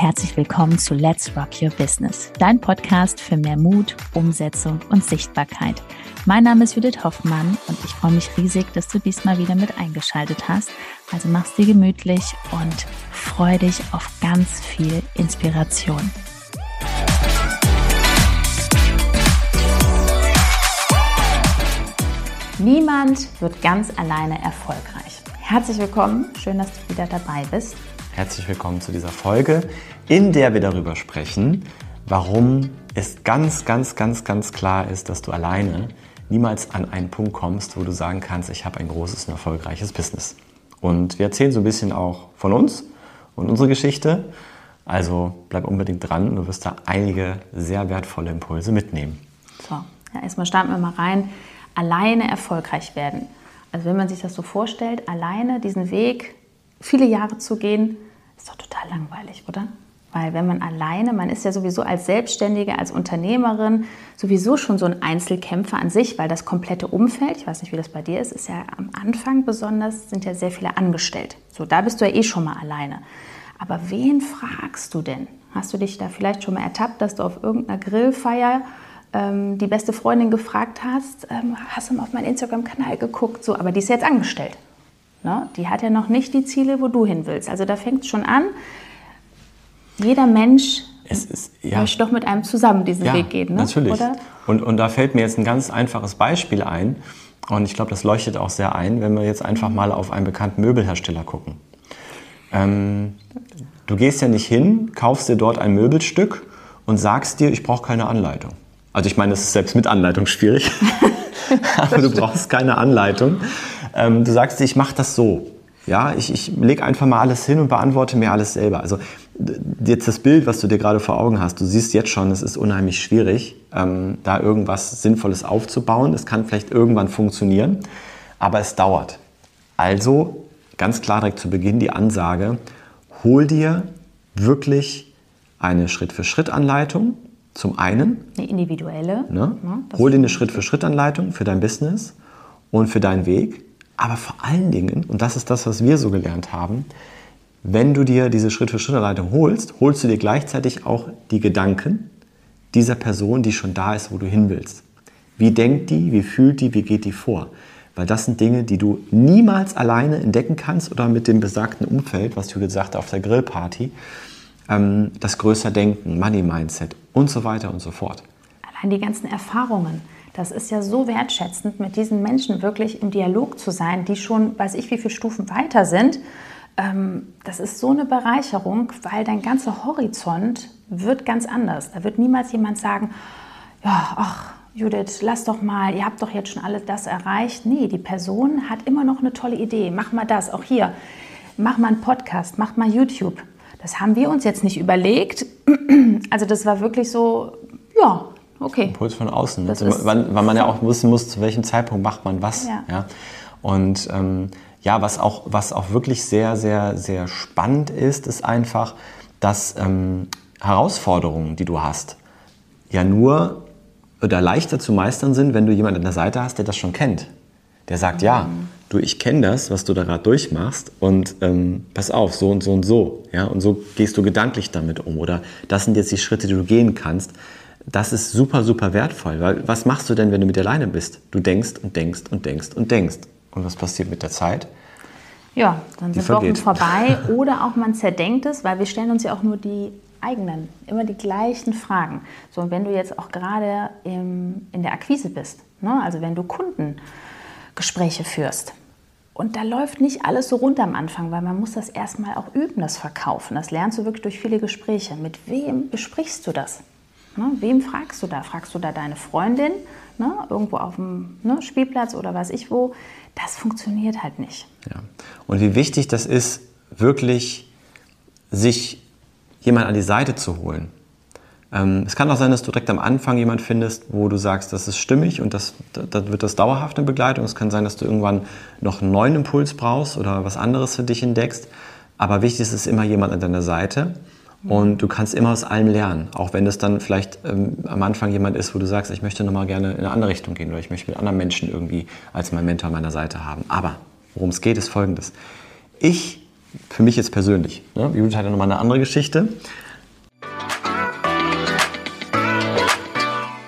herzlich willkommen zu Let's Rock Your Business, dein Podcast für mehr Mut, Umsetzung und Sichtbarkeit. Mein Name ist Judith Hoffmann und ich freue mich riesig, dass du diesmal wieder mit eingeschaltet hast. Also mach's dir gemütlich und freu dich auf ganz viel Inspiration. Niemand wird ganz alleine erfolgreich. Herzlich willkommen, schön, dass du wieder dabei bist. Herzlich willkommen zu dieser Folge, in der wir darüber sprechen, warum es ganz, ganz, ganz, ganz klar ist, dass du alleine niemals an einen Punkt kommst, wo du sagen kannst, ich habe ein großes und erfolgreiches Business. Und wir erzählen so ein bisschen auch von uns und unsere Geschichte. Also bleib unbedingt dran, du wirst da einige sehr wertvolle Impulse mitnehmen. So, ja, erstmal starten wir mal rein alleine erfolgreich werden. Also wenn man sich das so vorstellt, alleine diesen Weg viele Jahre zu gehen, doch total langweilig, oder? Weil wenn man alleine, man ist ja sowieso als Selbstständige, als Unternehmerin sowieso schon so ein Einzelkämpfer an sich, weil das komplette Umfeld, ich weiß nicht, wie das bei dir ist, ist ja am Anfang besonders, sind ja sehr viele angestellt. So, da bist du ja eh schon mal alleine. Aber wen fragst du denn? Hast du dich da vielleicht schon mal ertappt, dass du auf irgendeiner Grillfeier ähm, die beste Freundin gefragt hast, ähm, hast du mal auf meinen Instagram-Kanal geguckt? So, aber die ist jetzt angestellt. Ne? Die hat ja noch nicht die Ziele, wo du hin willst. Also da fängt es schon an. Jeder Mensch ist, ja, möchte doch mit einem zusammen diesen ja, Weg gehen. Ne? Natürlich. Oder? Und, und da fällt mir jetzt ein ganz einfaches Beispiel ein. Und ich glaube, das leuchtet auch sehr ein, wenn wir jetzt einfach mal auf einen bekannten Möbelhersteller gucken. Ähm, du gehst ja nicht hin, kaufst dir dort ein Möbelstück und sagst dir, ich brauche keine Anleitung. Also ich meine, das ist selbst mit Anleitung schwierig, aber du brauchst keine Anleitung. Ähm, du sagst ich mache das so. Ja, ich, ich lege einfach mal alles hin und beantworte mir alles selber. Also jetzt das Bild, was du dir gerade vor Augen hast, du siehst jetzt schon, es ist unheimlich schwierig, ähm, da irgendwas Sinnvolles aufzubauen. Es kann vielleicht irgendwann funktionieren, aber es dauert. Also ganz klar direkt zu Beginn die Ansage, hol dir wirklich eine Schritt-für-Schritt-Anleitung, zum einen. Eine individuelle. Ne? Ja, Hol dir eine Schritt-für-Schritt-Anleitung für dein Business und für deinen Weg. Aber vor allen Dingen, und das ist das, was wir so gelernt haben, wenn du dir diese Schritt-für-Schritt-Anleitung holst, holst du dir gleichzeitig auch die Gedanken dieser Person, die schon da ist, wo du hin willst. Wie denkt die, wie fühlt die, wie geht die vor? Weil das sind Dinge, die du niemals alleine entdecken kannst oder mit dem besagten Umfeld, was du gesagt hast auf der Grillparty, ähm, das größer Denken, Money Mindset und so weiter und so fort. Allein die ganzen Erfahrungen. Das ist ja so wertschätzend, mit diesen Menschen wirklich im Dialog zu sein, die schon, weiß ich, wie viele Stufen weiter sind. Ähm, das ist so eine Bereicherung, weil dein ganzer Horizont wird ganz anders. Da wird niemals jemand sagen, ja, ach, Judith, lass doch mal, ihr habt doch jetzt schon alles das erreicht. Nee, die Person hat immer noch eine tolle Idee. Mach mal das, auch hier. Mach mal einen Podcast, mach mal YouTube. Das haben wir uns jetzt nicht überlegt. Also das war wirklich so, ja, okay. Impuls von außen, ne? also, weil, weil, man ja auch wissen muss, zu welchem Zeitpunkt macht man was. Ja. ja? Und ähm, ja, was auch, was auch wirklich sehr, sehr, sehr spannend ist, ist einfach, dass ähm, Herausforderungen, die du hast, ja nur oder leichter zu meistern sind, wenn du jemanden an der Seite hast, der das schon kennt. Der sagt, mhm. ja, du, ich kenne das, was du da gerade durchmachst und ähm, pass auf, so und so und so. Ja? Und so gehst du gedanklich damit um. Oder das sind jetzt die Schritte, die du gehen kannst. Das ist super, super wertvoll. Weil was machst du denn, wenn du mit dir alleine bist? Du denkst und denkst und denkst und denkst. Und was passiert mit der Zeit? Ja, dann sind Wochen vorbei. Oder auch man zerdenkt es, weil wir stellen uns ja auch nur die eigenen, immer die gleichen Fragen. So, und wenn du jetzt auch gerade in der Akquise bist, ne? also wenn du Kunden Gespräche führst. Und da läuft nicht alles so rund am Anfang, weil man muss das erstmal auch üben, das Verkaufen. Das lernst du wirklich durch viele Gespräche. Mit wem besprichst du das? Ne? Wem fragst du da? Fragst du da deine Freundin ne? irgendwo auf dem ne? Spielplatz oder weiß ich wo? Das funktioniert halt nicht. Ja. Und wie wichtig das ist, wirklich sich jemand an die Seite zu holen. Ähm, es kann auch sein, dass du direkt am Anfang jemand findest, wo du sagst, das ist stimmig und das, das wird das dauerhaft in Begleitung. Es kann sein, dass du irgendwann noch einen neuen Impuls brauchst oder was anderes für dich entdeckst. Aber wichtig ist, es ist immer jemand an deiner Seite und du kannst immer aus allem lernen. Auch wenn es dann vielleicht ähm, am Anfang jemand ist, wo du sagst, ich möchte nochmal gerne in eine andere Richtung gehen oder ich möchte mit anderen Menschen irgendwie als mein Mentor an meiner Seite haben. Aber worum es geht, ist folgendes. Ich, für mich jetzt persönlich, ne, Judith hat ja nochmal eine andere Geschichte,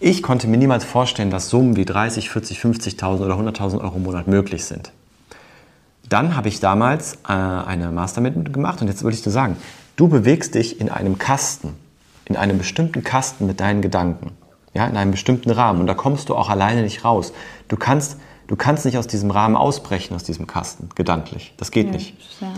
Ich konnte mir niemals vorstellen, dass Summen wie 30, 40, 50.000 oder 100.000 Euro im Monat möglich sind. Dann habe ich damals äh, eine Master gemacht und jetzt würde ich dir sagen, du bewegst dich in einem Kasten, in einem bestimmten Kasten mit deinen Gedanken, ja, in einem bestimmten Rahmen und da kommst du auch alleine nicht raus. Du kannst, du kannst nicht aus diesem Rahmen ausbrechen, aus diesem Kasten, gedanklich. Das geht ja, nicht. Ja.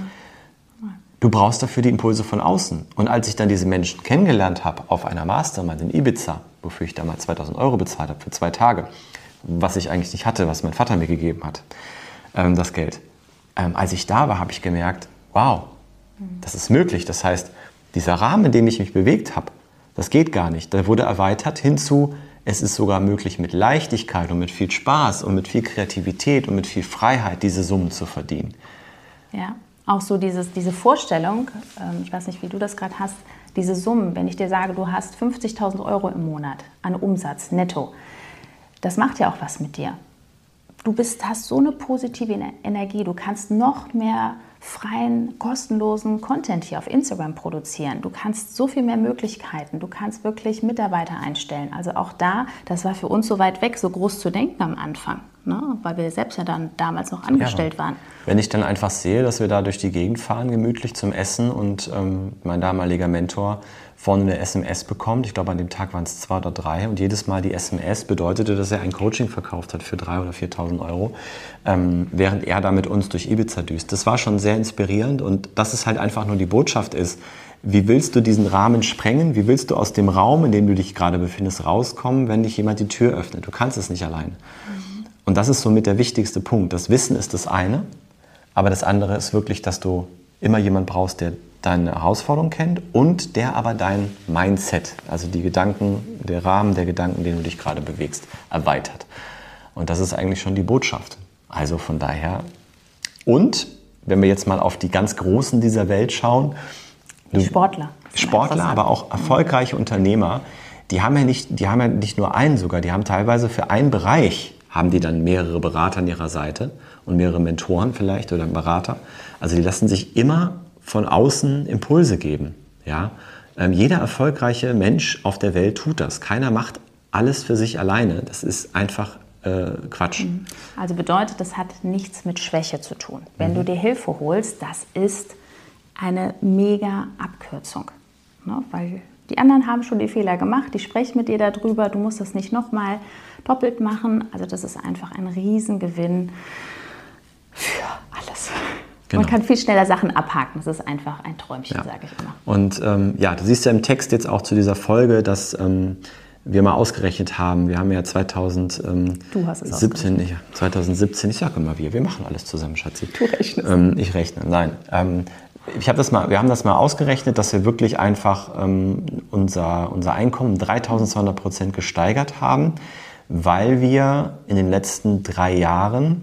Du brauchst dafür die Impulse von außen. Und als ich dann diese Menschen kennengelernt habe auf einer Mastermind in Ibiza, wofür ich damals 2000 Euro bezahlt habe für zwei Tage, was ich eigentlich nicht hatte, was mein Vater mir gegeben hat, ähm, das Geld. Ähm, als ich da war, habe ich gemerkt, wow, das ist möglich. Das heißt, dieser Rahmen, in dem ich mich bewegt habe, das geht gar nicht. Der wurde erweitert hinzu, es ist sogar möglich, mit Leichtigkeit und mit viel Spaß und mit viel Kreativität und mit viel Freiheit diese Summen zu verdienen. Ja auch so dieses, diese Vorstellung, ähm, ich weiß nicht, wie du das gerade hast, diese Summen, wenn ich dir sage, du hast 50.000 Euro im Monat an Umsatz netto, das macht ja auch was mit dir. Du bist, hast so eine positive Energie, du kannst noch mehr freien, kostenlosen Content hier auf Instagram produzieren. Du kannst so viel mehr Möglichkeiten. Du kannst wirklich Mitarbeiter einstellen. Also auch da, das war für uns so weit weg, so groß zu denken am Anfang, ne? weil wir selbst ja dann damals noch angestellt ja. waren. Wenn ich dann einfach sehe, dass wir da durch die Gegend fahren, gemütlich zum Essen und ähm, mein damaliger Mentor vorne eine SMS bekommt. Ich glaube, an dem Tag waren es zwei oder drei. Und jedes Mal die SMS bedeutete, dass er ein Coaching verkauft hat für drei oder 4.000 Euro, ähm, während er da mit uns durch Ibiza düst. Das war schon sehr inspirierend und dass es halt einfach nur die Botschaft ist. Wie willst du diesen Rahmen sprengen? Wie willst du aus dem Raum, in dem du dich gerade befindest, rauskommen, wenn dich jemand die Tür öffnet? Du kannst es nicht allein. Mhm. Und das ist somit der wichtigste Punkt. Das Wissen ist das eine, aber das andere ist wirklich, dass du immer jemand brauchst, der deine Herausforderung kennt und der aber dein Mindset, also die Gedanken, der Rahmen der Gedanken, den du dich gerade bewegst, erweitert. Und das ist eigentlich schon die Botschaft. Also von daher. Und wenn wir jetzt mal auf die ganz Großen dieser Welt schauen, die Sportler. Sportler, aber auch erfolgreiche Unternehmer, die haben ja nicht, die haben ja nicht nur einen sogar, die haben teilweise für einen Bereich haben die dann mehrere Berater an ihrer Seite und mehrere Mentoren vielleicht oder Berater. Also die lassen sich immer von außen Impulse geben. Ja? Ähm, jeder erfolgreiche Mensch auf der Welt tut das. Keiner macht alles für sich alleine. Das ist einfach äh, Quatsch. Mhm. Also bedeutet, das hat nichts mit Schwäche zu tun. Wenn mhm. du dir Hilfe holst, das ist eine mega Abkürzung. Ne? Weil die anderen haben schon die Fehler gemacht, die sprechen mit dir darüber, du musst das nicht nochmal doppelt machen. Also das ist einfach ein Riesengewinn für. Genau. Man kann viel schneller Sachen abhaken. Das ist einfach ein Träumchen, ja. sage ich immer. Und ähm, ja, du siehst ja im Text jetzt auch zu dieser Folge, dass ähm, wir mal ausgerechnet haben. Wir haben ja 2017, du hast es 17, ich, 2017, ich sage immer wir, wir machen alles zusammen, Schatzi. Du rechnest. Ähm, ich rechne, nein. Ähm, ich habe das mal, wir haben das mal ausgerechnet, dass wir wirklich einfach ähm, unser, unser Einkommen 3200 Prozent gesteigert haben, weil wir in den letzten drei Jahren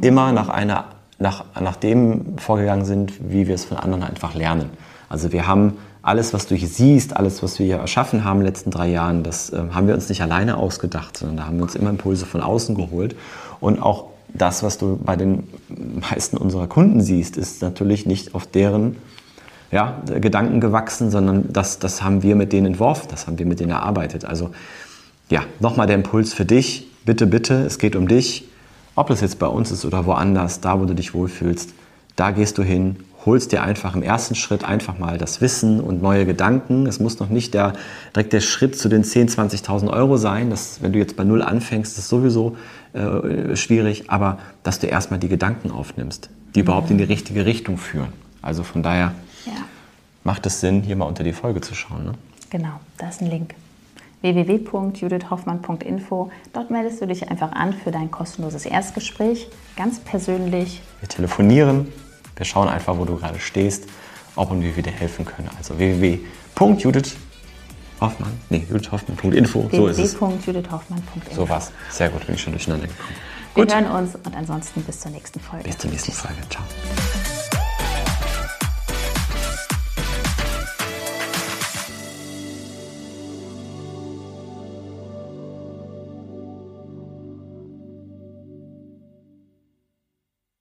immer nach einer nach, nach dem vorgegangen sind, wie wir es von anderen einfach lernen. Also wir haben alles, was du hier siehst, alles, was wir hier erschaffen haben in den letzten drei Jahren, das äh, haben wir uns nicht alleine ausgedacht, sondern da haben wir uns immer Impulse von außen geholt. Und auch das, was du bei den meisten unserer Kunden siehst, ist natürlich nicht auf deren ja, Gedanken gewachsen, sondern das, das haben wir mit denen entworfen, das haben wir mit denen erarbeitet. Also ja, nochmal der Impuls für dich. Bitte, bitte, es geht um dich. Ob das jetzt bei uns ist oder woanders, da wo du dich wohlfühlst, da gehst du hin, holst dir einfach im ersten Schritt einfach mal das Wissen und neue Gedanken. Es muss noch nicht der, direkt der Schritt zu den 10.000, 20.000 Euro sein. Das, wenn du jetzt bei Null anfängst, ist sowieso äh, schwierig. Aber dass du erstmal die Gedanken aufnimmst, die überhaupt in die richtige Richtung führen. Also von daher ja. macht es Sinn, hier mal unter die Folge zu schauen. Ne? Genau, da ist ein Link www.judithhoffmann.info. Dort meldest du dich einfach an für dein kostenloses Erstgespräch, ganz persönlich. Wir telefonieren, wir schauen einfach, wo du gerade stehst, ob und wie wir dir helfen können. Also www.judith Hoffmann? Nee, judithhoffmann.info. So ist es. www.judithhoffmann.info. So was. Sehr gut, bin ich schon durcheinander gekommen. Wir hören uns und ansonsten bis zur nächsten Folge. Bis zur nächsten Folge. Ciao.